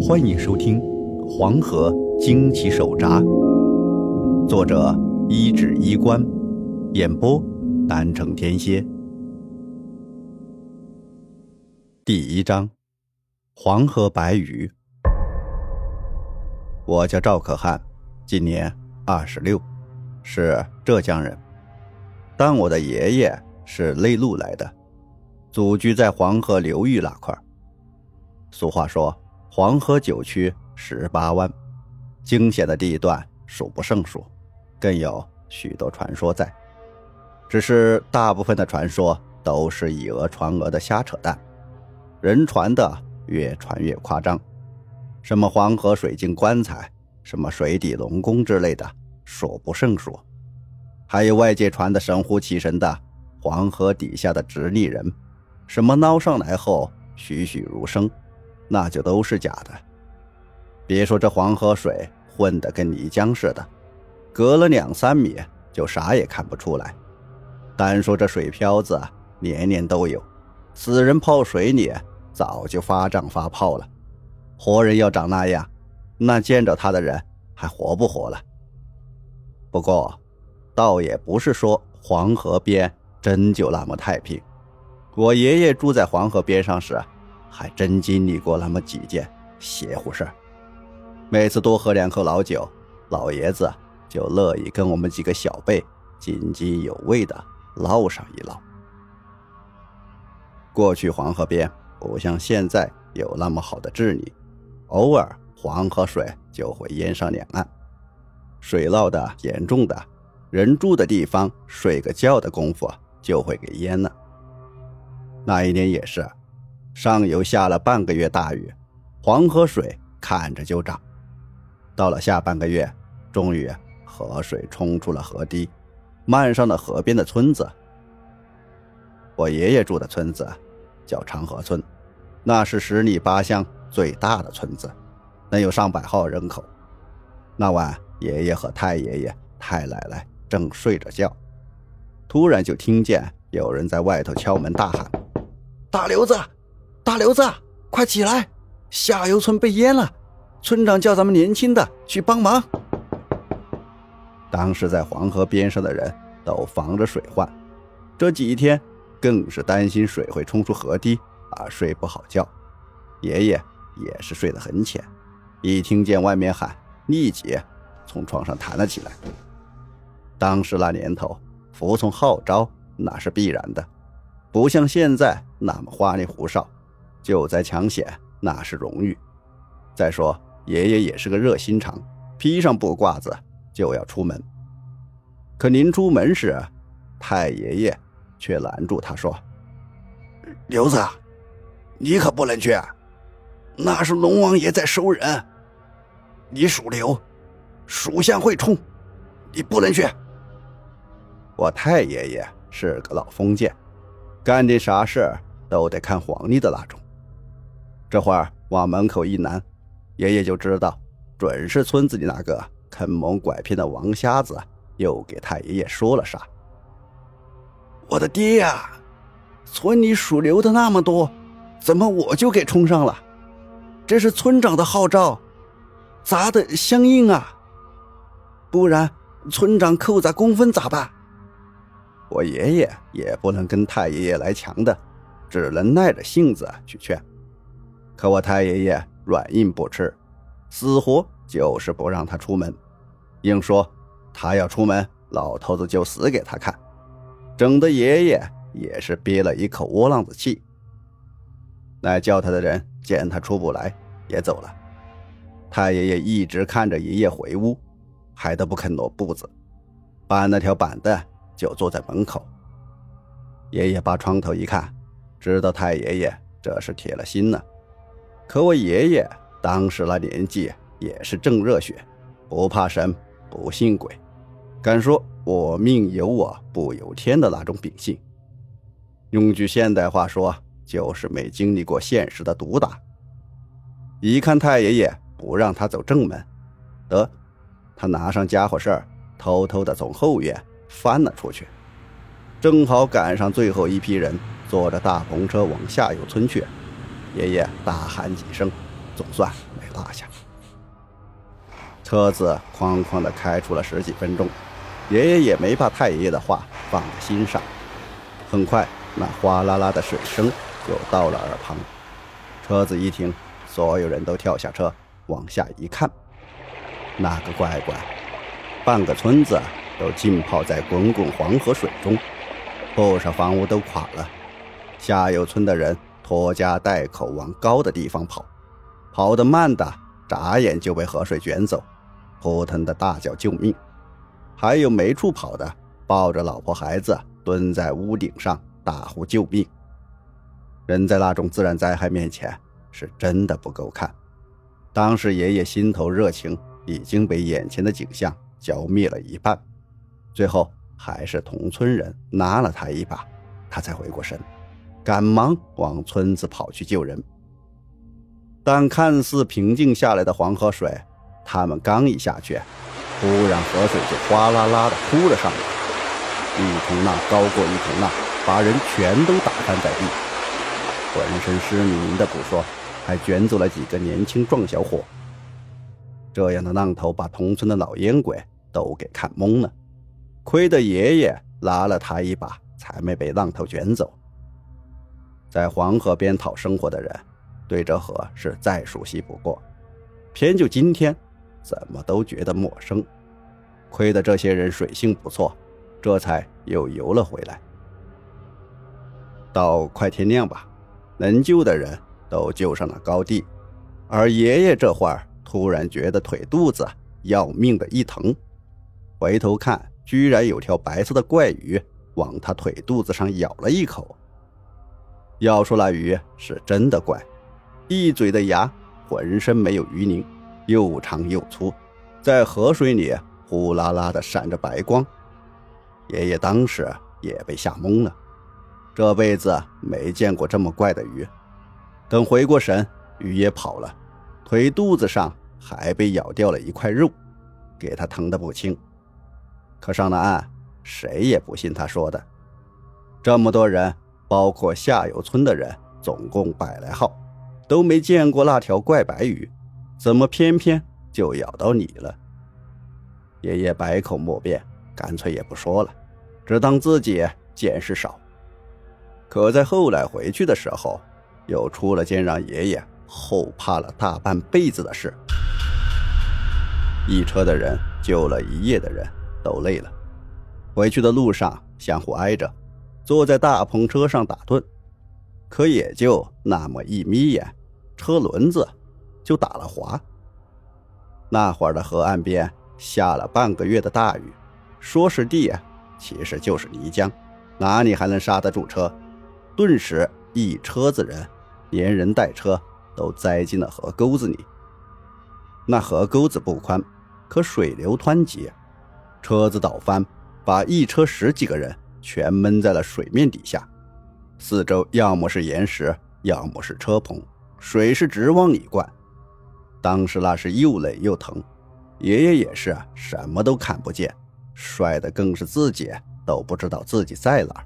欢迎收听《黄河惊奇手札》，作者一指衣冠，演播南城天蝎。第一章：黄河白鱼。我叫赵可汗，今年二十六，是浙江人，但我的爷爷是内陆来的，祖居在黄河流域那块俗话说。黄河九曲十八弯，惊险的地段数不胜数，更有许多传说在。只是大部分的传说都是以讹传讹的瞎扯淡，人传的越传越夸张，什么黄河水晶棺材，什么水底龙宫之类的，数不胜数。还有外界传的神乎其神的黄河底下的直立人，什么捞上来后栩栩如生。那就都是假的。别说这黄河水混得跟泥浆似的，隔了两三米就啥也看不出来。单说这水漂子，年年都有，死人泡水里早就发胀发泡了。活人要长那样，那见着他的人还活不活了？不过，倒也不是说黄河边真就那么太平。我爷爷住在黄河边上时。还真经历过那么几件邪乎事儿。每次多喝两口老酒，老爷子就乐意跟我们几个小辈津津有味的唠上一唠。过去黄河边不像现在有那么好的治理，偶尔黄河水就会淹上两岸。水涝的严重的，人住的地方睡个觉的功夫就会给淹了。那一年也是。上游下了半个月大雨，黄河水看着就涨。到了下半个月，终于河水冲出了河堤，漫上了河边的村子。我爷爷住的村子叫长河村，那是十里八乡最大的村子，能有上百号人口。那晚，爷爷和太爷爷、太奶奶正睡着觉，突然就听见有人在外头敲门大喊：“大刘子！”大刘子，快起来！下游村被淹了，村长叫咱们年轻的去帮忙。当时在黄河边上的人都防着水患，这几天更是担心水会冲出河堤而睡不好觉。爷爷也是睡得很浅，一听见外面喊，立即从床上弹了起来。当时那年头，服从号召那是必然的，不像现在那么花里胡哨。救灾抢险那是荣誉。再说爷爷也是个热心肠，披上布褂子就要出门。可临出门时，太爷爷却拦住他说：“刘子，你可不能去，那是龙王爷在收人。你属牛，属相会冲，你不能去。”我太爷爷是个老封建，干点啥事都得看皇帝的那种。这会儿往门口一拦，爷爷就知道，准是村子里那个坑蒙拐骗的王瞎子又给太爷爷说了啥。我的爹呀，村里属牛的那么多，怎么我就给冲上了？这是村长的号召，咱得相应啊，不然村长扣咱工分咋办？我爷爷也不能跟太爷爷来强的，只能耐着性子去劝。可我太爷爷软硬不吃，死活就是不让他出门，硬说他要出门，老头子就死给他看，整的爷爷也是憋了一口窝囊子气。来叫他的人见他出不来，也走了。太爷爷一直看着爷爷回屋，还都不肯挪步子，搬了条板凳就坐在门口。爷爷把窗头一看，知道太爷爷这是铁了心了。可我爷爷当时那年纪也是正热血，不怕神，不信鬼，敢说我命由我不由天的那种秉性。用句现代话说，就是没经历过现实的毒打。一看太爷爷不让他走正门，得，他拿上家伙事儿，偷偷的从后院翻了出去，正好赶上最后一批人坐着大篷车往下游村去。爷爷大喊几声，总算没落下。车子哐哐的开出了十几分钟，爷爷也没把太爷爷的话放在心上。很快，那哗啦啦的水声就到了耳旁。车子一停，所有人都跳下车，往下一看，那个乖乖，半个村子都浸泡在滚滚黄河水中，不少房屋都垮了。下游村的人拖家带口往高的地方跑，跑得慢的，眨眼就被河水卷走。扑腾的大叫救命，还有没处跑的，抱着老婆孩子蹲在屋顶上大呼救命。人在那种自然灾害面前是真的不够看。当时爷爷心头热情已经被眼前的景象浇灭了一半，最后还是同村人拉了他一把，他才回过神，赶忙往村子跑去救人。但看似平静下来的黄河水。他们刚一下去，突然河水就哗啦啦的扑了上来，一桶浪高过一桶浪，把人全都打翻在地，浑身湿淋淋的不说，还卷走了几个年轻壮小伙。这样的浪头把同村的老烟鬼都给看懵了，亏得爷爷拉了他一把，才没被浪头卷走。在黄河边讨生活的人，对这河是再熟悉不过，偏就今天。怎么都觉得陌生，亏得这些人水性不错，这才又游了回来。到快天亮吧，能救的人都救上了高地，而爷爷这会儿突然觉得腿肚子要命的一疼，回头看，居然有条白色的怪鱼往他腿肚子上咬了一口。要说那鱼是真的怪，一嘴的牙，浑身没有鱼鳞。又长又粗，在河水里呼啦啦的闪着白光。爷爷当时也被吓懵了，这辈子没见过这么怪的鱼。等回过神，鱼也跑了，腿肚子上还被咬掉了一块肉，给他疼得不轻。可上了岸，谁也不信他说的。这么多人，包括下游村的人，总共百来号，都没见过那条怪白鱼。怎么偏偏就咬到你了？爷爷百口莫辩，干脆也不说了，只当自己见识少。可在后来回去的时候，又出了件让爷爷后怕了大半辈子的事。一车的人救了一夜的人都累了，回去的路上相互挨着，坐在大篷车上打盹，可也就那么一眯眼，车轮子。就打了滑。那会儿的河岸边下了半个月的大雨，说是地，其实就是泥浆，哪里还能刹得住车？顿时一车子人，连人带车都栽进了河沟子里。那河沟子不宽，可水流湍急，车子倒翻，把一车十几个人全闷在了水面底下。四周要么是岩石，要么是车棚，水是直往里灌。当时那是又累又疼，爷爷也是啊什么都看不见，摔的更是自己都不知道自己在哪儿，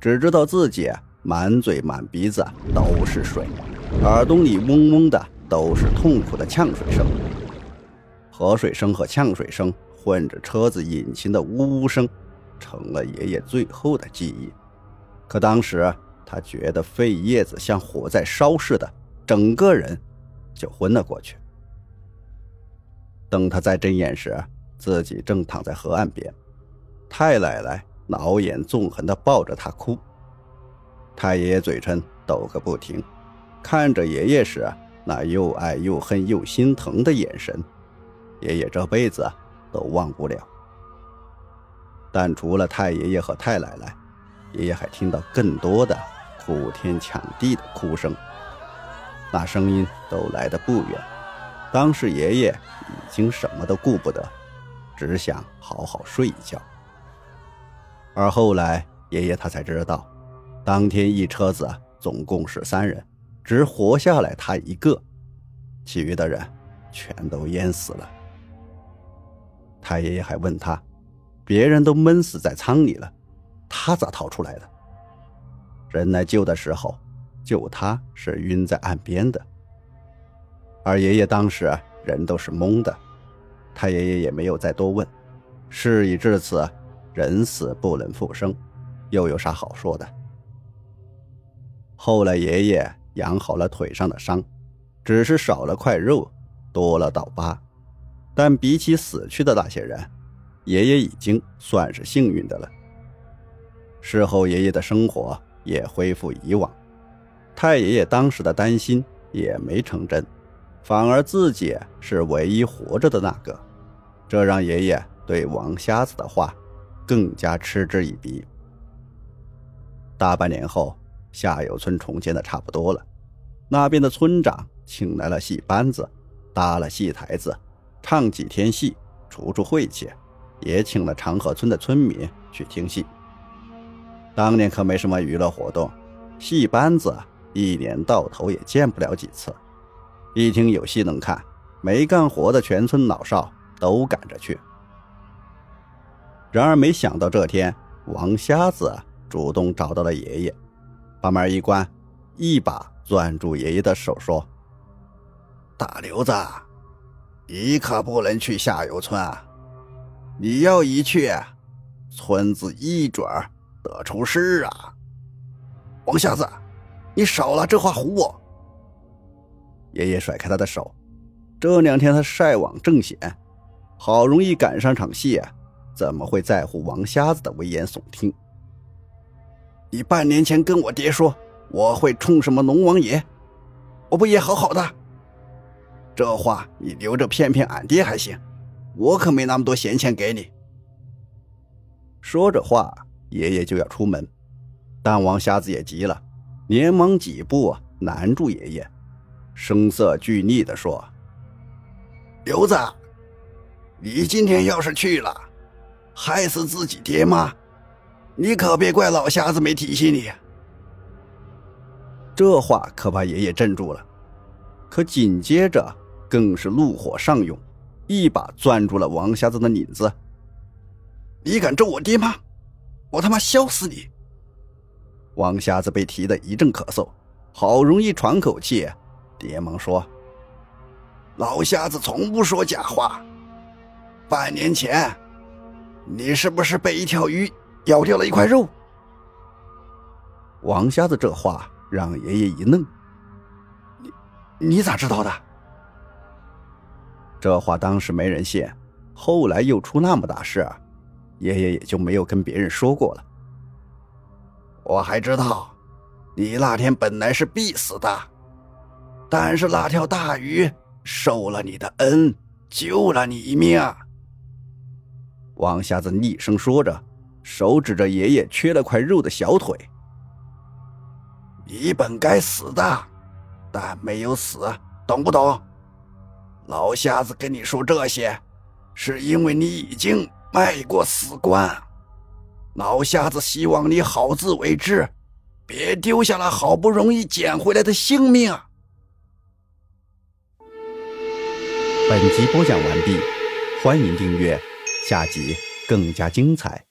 只知道自己满嘴满鼻子都是水，耳朵里嗡嗡的都是痛苦的呛水声，河水声和呛水声混着车子引擎的呜呜声，成了爷爷最后的记忆。可当时他觉得肺叶子像火在烧似的，整个人。就昏了过去。等他再睁眼时，自己正躺在河岸边，太奶奶老眼纵横地抱着他哭，太爷爷嘴唇抖个不停，看着爷爷时那又爱又恨又心疼的眼神，爷爷这辈子都忘不了。但除了太爷爷和太奶奶，爷爷还听到更多的哭天抢地的哭声。那声音都来得不远，当时爷爷已经什么都顾不得，只想好好睡一觉。而后来爷爷他才知道，当天一车子总共十三人，只活下来他一个，其余的人全都淹死了。太爷爷还问他，别人都闷死在舱里了，他咋逃出来的？人来救的时候。就他是晕在岸边的。而爷爷当时人都是懵的，他爷爷也没有再多问。事已至此，人死不能复生，又有啥好说的？后来爷爷养好了腿上的伤，只是少了块肉，多了道疤。但比起死去的那些人，爷爷已经算是幸运的了。事后，爷爷的生活也恢复以往，太爷爷当时的担心也没成真，反而自己是唯一活着的那个，这让爷爷对王瞎子的话更加嗤之以鼻。大半年后。下游村重建的差不多了，那边的村长请来了戏班子，搭了戏台子，唱几天戏，除除晦气，也请了长河村的村民去听戏。当年可没什么娱乐活动，戏班子一年到头也见不了几次。一听有戏能看，没干活的全村老少都赶着去。然而没想到这天，王瞎子主动找到了爷爷。把门一关，一把攥住爷爷的手，说：“大刘子，你可不能去下游村啊！你要一去，村子一准得出事啊！”王瞎子，你少拿这话唬我！爷爷甩开他的手。这两天他晒网正闲，好容易赶上场戏，怎么会在乎王瞎子的危言耸听？你半年前跟我爹说我会冲什么龙王爷，我不也好好的？这话你留着骗骗俺爹还行，我可没那么多闲钱给你。说着话，爷爷就要出门，但王瞎子也急了，连忙几步拦住爷爷，声色俱厉地说：“刘子，你今天要是去了，害死自己爹妈。”你可别怪老瞎子没提醒你。这话可把爷爷镇住了，可紧接着更是怒火上涌，一把攥住了王瞎子的领子。你敢咒我爹妈，我他妈削死你！王瞎子被提的一阵咳嗽，好容易喘口气，连忙说：“老瞎子从不说假话。半年前，你是不是被一条鱼？”咬掉了一块肉。王瞎子这话让爷爷一愣：“你你咋知道的？”这话当时没人信，后来又出那么大事，爷爷也就没有跟别人说过了。我还知道，你那天本来是必死的，但是那条大鱼受了你的恩，救了你一命。王瞎子厉声说着。手指着爷爷缺了块肉的小腿，你本该死的，但没有死，懂不懂？老瞎子跟你说这些，是因为你已经迈过死关。老瞎子希望你好自为之，别丢下了好不容易捡回来的性命。本集播讲完毕，欢迎订阅，下集更加精彩。